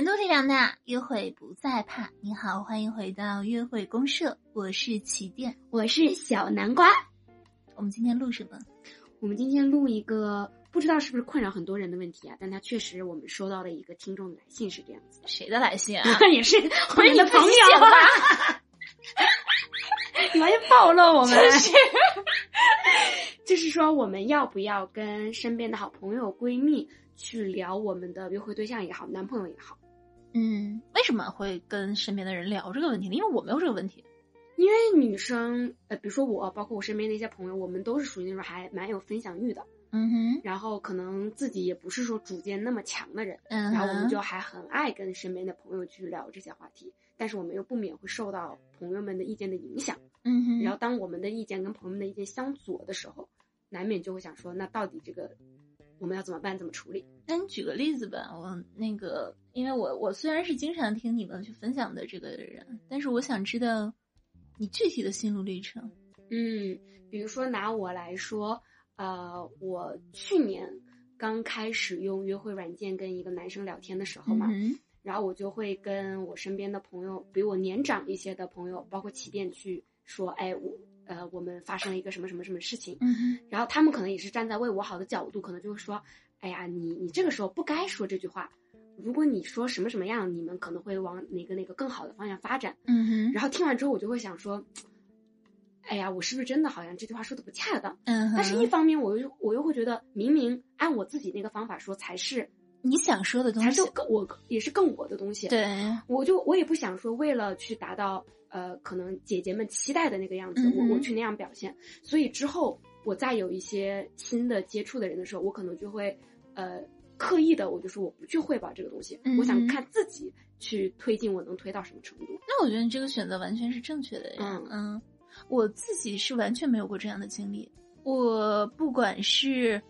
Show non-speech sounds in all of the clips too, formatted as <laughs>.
人多力量大，约会不再怕。你好，欢迎回到约会公社，我是起点，我是小南瓜。我们今天录什么？我们今天录一个不知道是不是困扰很多人的问题啊，但它确实我们收到了一个听众的来信是这样子。谁的来信啊？<laughs> 也是我不是你们的朋友吧？<laughs> 你完全暴露我们。就是 <laughs> 就是说，我们要不要跟身边的好朋友、闺蜜去聊我们的约会对象也好，男朋友也好？嗯，为什么会跟身边的人聊这个问题呢？因为我没有这个问题。因为女生，呃，比如说我，包括我身边的一些朋友，我们都是属于那种还蛮有分享欲的，嗯哼，然后可能自己也不是说主见那么强的人，嗯，然后我们就还很爱跟身边的朋友去聊这些话题，但是我们又不免会受到朋友们的意见的影响。嗯哼，然后当我们的意见跟朋友们的意见相左的时候，难免就会想说，那到底这个我们要怎么办？怎么处理？那你举个例子吧。我那个，因为我我虽然是经常听你们去分享的这个人，但是我想知道你具体的心路历程。嗯，比如说拿我来说，呃，我去年刚开始用约会软件跟一个男生聊天的时候嘛，嗯然后我就会跟我身边的朋友，比我年长一些的朋友，包括起点去说，哎，我呃，我们发生了一个什么什么什么事情，嗯，然后他们可能也是站在为我好的角度，可能就会说，哎呀，你你这个时候不该说这句话，如果你说什么什么样，你们可能会往哪个哪个更好的方向发展。嗯哼，然后听完之后，我就会想说，哎呀，我是不是真的好像这句话说的不恰当？但是一方面，我又我又会觉得，明明按我自己那个方法说才是你想说的东西才是，更我也是更我的东西。，对，我就我也不想说为了去达到呃可能姐姐们期待的那个样子，我我去那样表现。所以之后我再有一些新的接触的人的时候，我可能就会呃刻意的，我就说我不去汇报这个东西，嗯我想看自己去推进，我能推到什么程度。那我觉得你这个选择完全是正确的呀。嗯我自己是完全没有过这样的经历。我不管是，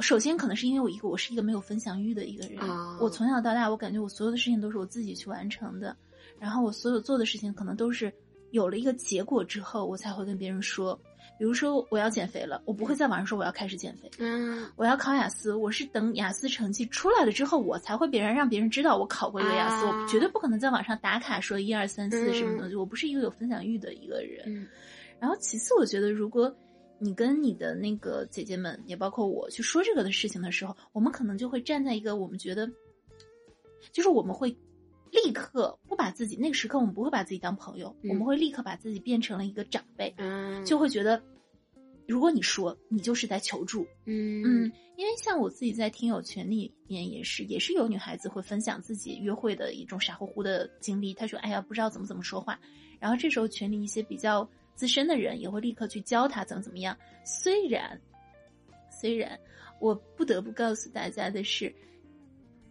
首先可能是因为我一个我是一个没有分享欲的一个人，啊我从小到大我感觉我所有的事情都是我自己去完成的，然后我所有做的事情可能都是有了一个结果之后我才会跟别人说。比如说我要减肥了，我不会在网上说我要开始减肥。嗯我要考雅思，我是等雅思成绩出来了之后，我才会别人让别人知道我考过一个雅思。啊我绝对不可能在网上打卡说一二三四嗯什么东西。我不是一个有分享欲的一个人。嗯然后其次，我觉得如果你跟你的那个姐姐们，也包括我去说这个的事情的时候，我们可能就会站在一个我们觉得，就是我们会立刻不把自己那个时刻，我们不会把自己当朋友，嗯我们会立刻把自己变成了一个长辈，嗯，就会觉得，如果你说，你就是在求助。嗯嗯，因为像我自己在听友群里面也是，也是有女孩子会分享自己约会的一种傻乎乎的经历。她说：“哎呀，不知道怎么怎么说话。”然后这时候群里一些比较资深的人也会立刻去教他怎么怎么样。虽然，虽然我不得不告诉大家的是，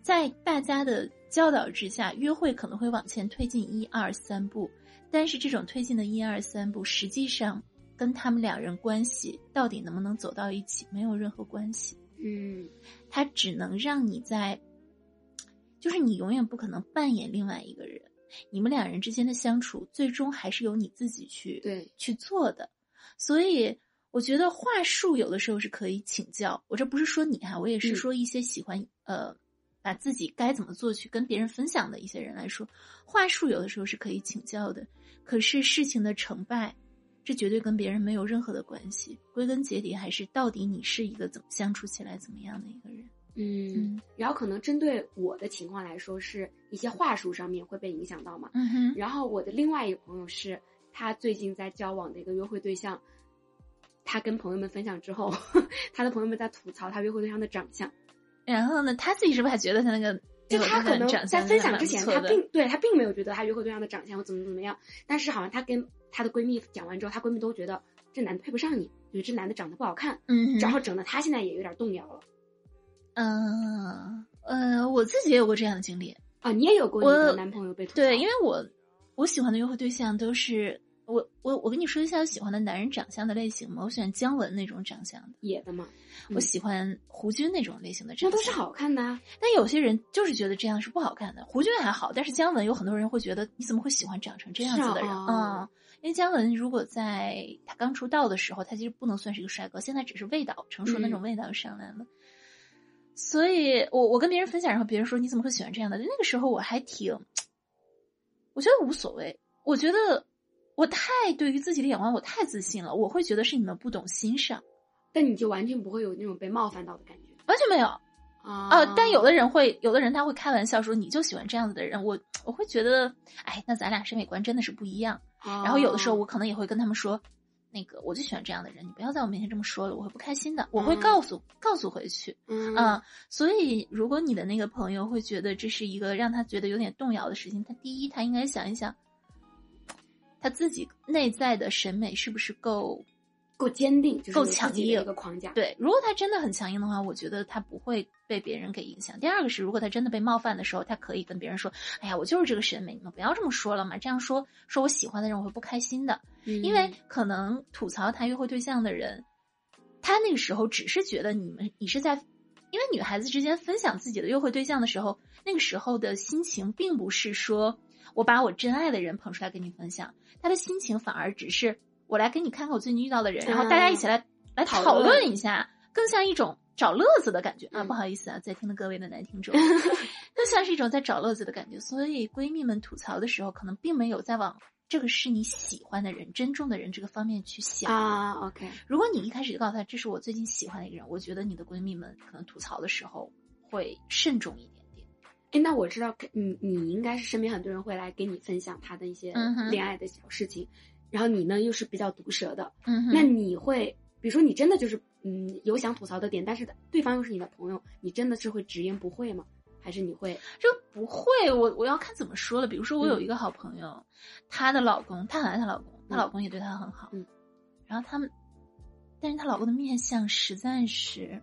在大家的教导之下，约会可能会往前推进一二三步，但是这种推进的一二三步，实际上跟他们两人关系到底能不能走到一起没有任何关系。嗯它只能让你在，就是你永远不可能扮演另外一个人，你们两人之间的相处最终还是由你自己去对去做的。所以我觉得话术有的时候是可以请教。我这不是说你哈、我也是嗯说一些喜欢、呃把自己该怎么做去跟别人分享的一些人来说，话术有的时候是可以请教的。可是事情的成败，这绝对跟别人没有任何的关系。归根结底，还是到底你是一个怎么相处起来怎么样的一个人。嗯。嗯，然后可能针对我的情况来说，是一些话术上面会被影响到嘛。嗯哼，然后我的另外一个朋友是，他最近在交往的一个约会对象，他跟朋友们分享之后，<laughs> 他的朋友们在吐槽他约会对象的长相，然后呢，他自己是不是还觉得他那个就他可能在分享之前，他并对他并没有觉得他约会对象的长相或怎么怎么样，但是好像他跟他的闺蜜讲完之后，她闺蜜都觉得这男的配不上你，觉得这男的长得不好看，嗯，然后整的他现在也有点动摇了嗯呃，我自己也有过这样的经历。啊。你也有过你我的男朋友被？对，因为我我喜欢的约会对象都是我我我跟你说一下我喜欢的男人长相的类型嘛，我喜欢姜文那种长相的，野的嘛，我喜欢胡军那种类型的长相，那都是。好看的啊。但有些人就是觉得这样是不好看的，胡军还好，但是姜文有很多人会觉得你怎么会喜欢长成这样子的人啊嗯因为姜文如果在他刚出道的时候，他其实不能算是一个帅哥，现在只是味道成熟那种味道上来了。所以我我跟别人分享，然后别人说你怎么会喜欢这样的？那个时候我还挺，我觉得无所谓。我觉得我太对于自己的眼光我太自信了，我会觉得是你们不懂欣赏，但你就完全不会有那种被冒犯到的感觉，完全没有啊啊！但有的人会，有的人他会开玩笑说你就喜欢这样子的人，我我会觉得，哎，那咱俩审美观真的是不一样。然后有的时候我可能也会跟他们说。那个，我就喜欢这样的人，你不要在我面前这么说了，我会不开心的。我会告诉告诉回去，嗯，所以如果你的那个朋友会觉得这是一个让他觉得有点动摇的事情，他第一他应该想一想，他自己内在的审美是不是够。够坚定，够强硬一个框架。对，如果他真的很强硬的话，我觉得他不会被别人给影响。第二个是，如果他真的被冒犯的时候，他可以跟别人说：“哎呀，我就是这个审美，你们不要这么说了嘛。”这样说，说我喜欢的人我会不开心的。因为可能吐槽他约会对象的人，他那个时候只是觉得你们你是在，因为女孩子之间分享自己的约会对象的时候，那个时候的心情并不是说我把我真爱的人捧出来跟你分享，他的心情反而只是。我来给你看看我最近遇到的人，然后大家一起来来讨论一下，更像一种找乐子的感觉啊！不好意思啊，在听的各位的男听众，<laughs> 更像是一种在找乐子的感觉。所以闺蜜们吐槽的时候，可能并没有在往这个是你喜欢的人、珍重的人这个方面去想啊。OK，如果你一开始就告诉他这是我最近喜欢的一个人，我觉得你的闺蜜们可能吐槽的时候会慎重一点点。哎，那我知道你你应该是身边很多人会来给你分享他的一些恋爱的小事情。然后你呢，又是比较毒舌的，嗯，那你会，比如说你真的就是，嗯，有想吐槽的点，但是对方又是你的朋友，你真的是会直言不讳吗？还是你会？这不会，我我要看怎么说了。比如说我有一个好朋友，她的老公，她很爱她老公，她老公也对她很好，嗯，然后他们，但是她老公的面相实在是，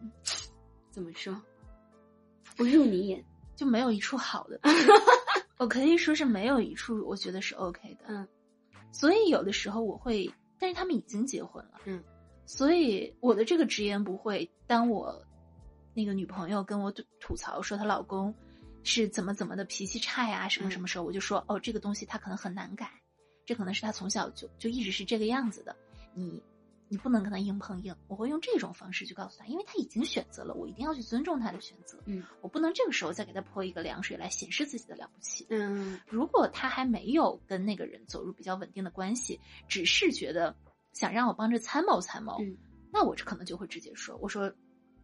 怎么说，不入你眼，就没有一处好的，<laughs> 我可以说是没有一处我觉得是 OK 的，嗯。所以有的时候我会，但是他们已经结婚了，嗯，所以我的这个直言不讳。当我那个女朋友跟我吐槽说她老公是怎么怎么的脾气差呀，什么什么时候，我就说哦，这个东西他可能很难改，这可能是他从小就就一直是这个样子的，你。你不能跟他硬碰硬，我会用这种方式去告诉他，因为他已经选择了，我一定要去尊重他的选择。嗯，我不能这个时候再给他泼一个凉水来显示自己的了不起。嗯，如果他还没有跟那个人走入比较稳定的关系，只是觉得想让我帮着参谋参谋，那我可能就会直接说，我说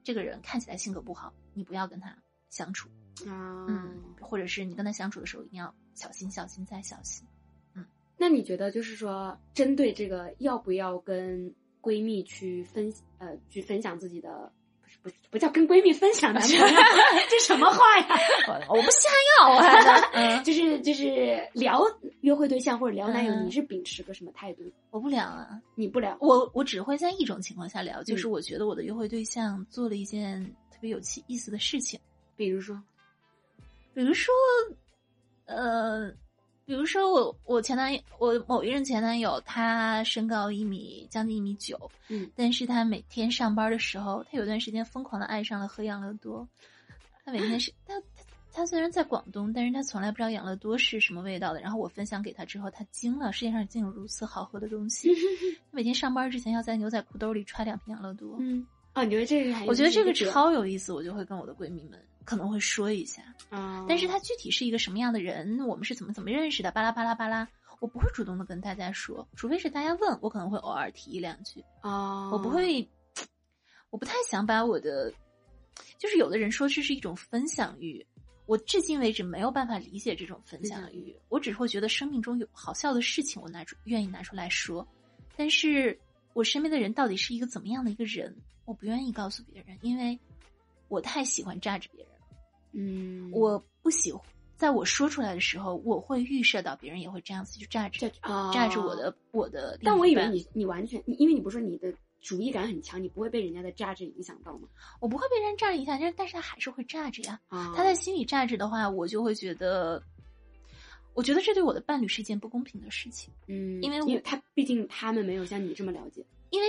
这个人看起来性格不好，你不要跟他相处。啊，嗯，或者是你跟他相处的时候一定要小心、小心再小心。嗯，那你觉得就是说，针对这个要不要跟？闺蜜去分呃去分享自己的不是不不叫跟闺蜜分享男朋友，<laughs> 这什么话呀？<laughs> 我不想要啊！<laughs> 就是就是聊约会对象或者聊男友，你是秉持个什么态度？我不聊啊，你不聊，我我只会在一种情况下聊，就是我觉得我的约会对象做了一件特别有气意思的事情，比如说，比如说，呃。比如说我我前男友我某一任前男友他身高一米将近一米九，嗯，但是他每天上班的时候，他有段时间疯狂的爱上了喝养乐多，他每天是他他他虽然在广东，但是他从来不知道养乐多是什么味道的。然后我分享给他之后，他惊了，世界上竟有如此好喝的东西。<laughs> 每天上班之前要在牛仔裤兜里揣两瓶养乐多。嗯，哦，你觉得这个？我觉得这个超有意思，我就会跟我的闺蜜们。可能会说一下，但是他具体是一个什么样的人，我们是怎么怎么认识的，巴拉巴拉巴拉，我不会主动的跟大家说，除非是大家问我，可能会偶尔提一两句啊，我不会，我不太想把我的，就是有的人说这是一种分享欲，我至今为止没有办法理解这种分享欲，我只会觉得生命中有好笑的事情，我拿出愿意拿出来说，但是我身边的人到底是一个怎么样的一个人，我不愿意告诉别人，因为我太喜欢炸着别人。嗯，我不喜欢，在我说出来的时候，我会预设到别人也会这样子去榨着啊，榨着我的我的。但我以为你你完全，因为你不是说你的主义感很强，你不会被人家的榨着影响到吗？我不会被人榨着影响，但是但是他还是会榨着呀。啊，他在心里榨着的话，我就会觉得，我觉得这对我的伴侣是一件不公平的事情。嗯，因为因为他毕竟他们没有像你这么了解。因为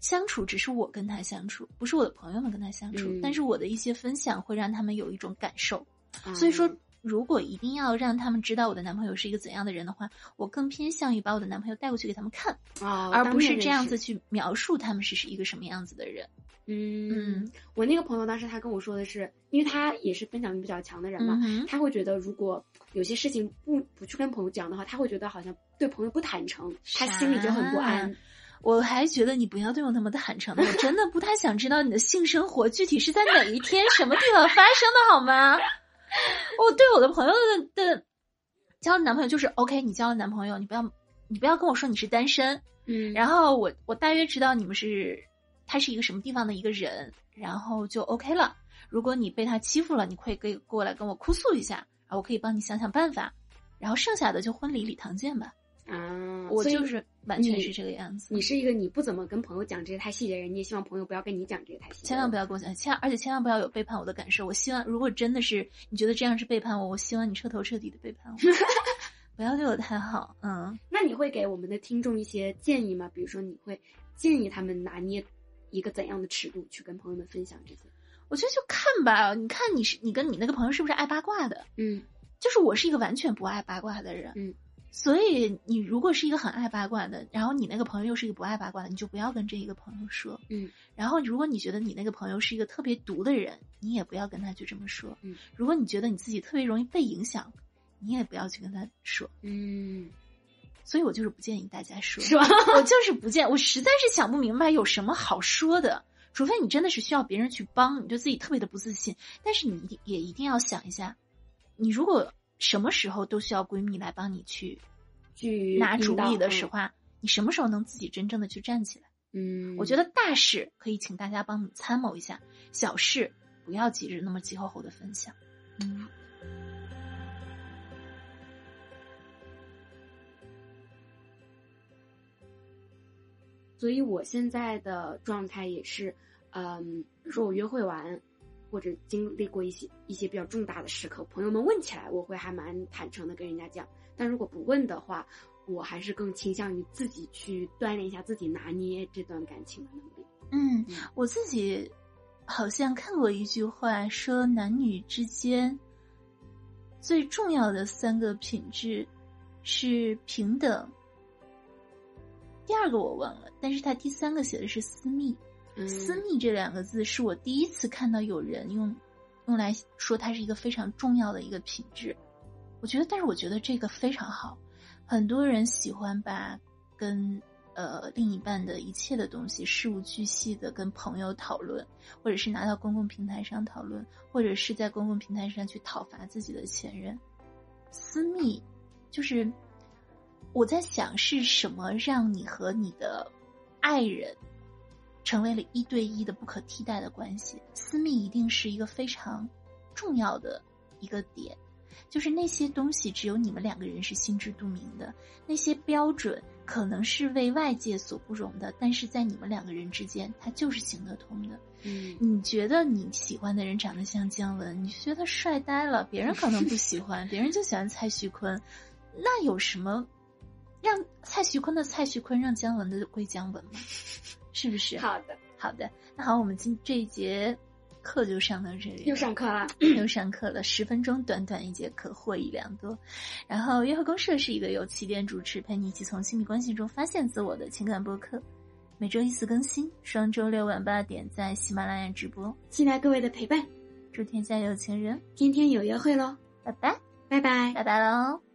相处只是我跟他相处，不是我的朋友们跟他相处。但是我的一些分享会让他们有一种感受，所以说如果一定要让他们知道我的男朋友是一个怎样的人的话，我更偏向于把我的男朋友带过去给他们看，哦，而不是这样子。去描述他们是是一个什么样子的人。嗯嗯，我那个朋友当时他跟我说的是，因为他也是分享欲比较强的人嘛，嗯，他会觉得如果有些事情不不去跟朋友讲的话，他会觉得好像对朋友不坦诚，他心里就很不安。我还觉得你不要对我那么的坦诚的，我真的不太想知道你的性生活具体是在哪一天、什么地方发生的，好吗？我对我的朋友的的交男朋友就是 OK，你交了男朋友，你不要你不要跟我说你是单身，嗯，然后我我大约知道你们是他是一个什么地方的一个人，然后就 OK 了。如果你被他欺负了，你可以给过来跟我哭诉一下，啊我可以帮你想想办法，然后剩下的就婚礼礼堂见吧。啊，我就是完全是这个样子。你是一个你不怎么跟朋友讲这些太细节的人，你也希望朋友不要跟你讲这些太细节。千万不要跟我讲，千而且千万不要有背叛我的感受。我希望，如果真的是你觉得这样是背叛我，我希望你彻头彻底的背叛我，<laughs> 不要对我太好。嗯，那你会给我们的听众一些建议吗？比如说，你会建议他们拿捏一个怎样的尺度去跟朋友们分享这些？我觉得就看吧，你看你是你跟你那个朋友是不是爱八卦的？嗯就是我是一个完全不爱八卦的人，嗯，所以你如果是一个很爱八卦的，然后你那个朋友又是一个不爱八卦的，你就不要跟这一个朋友说。嗯然后，如果你觉得你那个朋友是一个特别毒的人，你也不要跟他去这么说。嗯，如果你觉得你自己特别容易被影响，你也不要去跟他说。嗯，所以我就是不建议大家说，是吧？<laughs> 我就是不建，我实在是想不明白有什么好说的。除非你真的是需要别人去帮，你对自己特别的不自信，但是你一定也一定要想一下，你如果什么时候都需要闺蜜来帮你去去拿主意的时候，候，你什么时候能自己真正的去站起来？嗯，我觉得大事可以请大家帮你参谋一下，小事不要急着那么急吼吼的分享。嗯，所以我现在的状态也是，嗯，比如说我约会完，或者经历过一些一些比较重大的时刻，朋友们问起来，我会还蛮坦诚的跟人家讲。但如果不问的话，我还是更倾向于自己去锻炼一下自己拿捏这段感情的能力。嗯嗯，我自己好像看过一句话，说男女之间最重要的三个品质是平等。第二个我忘了，但是他第三个写的是私密。私密这两个字是我第一次看到有人用用来说它是一个非常重要的一个品质。我觉得，但是我觉得这个非常好。很多人喜欢把跟呃另一半的一切的东西事无巨细的跟朋友讨论，或者是拿到公共平台上讨论，或者是在公共平台上去讨伐自己的前任。私密就是我在想是什么让你和你的爱人成为了一对一的不可替代的关系。私密一定是一个非常重要的一个点。就是那些东西只有你们两个人是心知肚明的，那些标准可能是为外界所不容的，但是在你们两个人之间，它就是行得通的。嗯你觉得你喜欢的人长得像姜文，你觉得帅呆了，别人可能不喜欢，<laughs> 别人就喜欢蔡徐坤，那有什么让蔡徐坤的蔡徐坤，让姜文的归姜文吗？是不是？好的，好的，那好，我们今这一节课就上到这里，又上课了。<clears throat> 又上课了，十分钟，短短一节课，获益良多。然后，约会公社是一个由起点主持，陪你一起从亲密关系中发现自我的情感播客，每周一次更新，双周六晚八点在喜马拉雅直播。期待各位的陪伴，祝天下有情人，天天有约会喽，拜拜，拜拜。拜拜喽。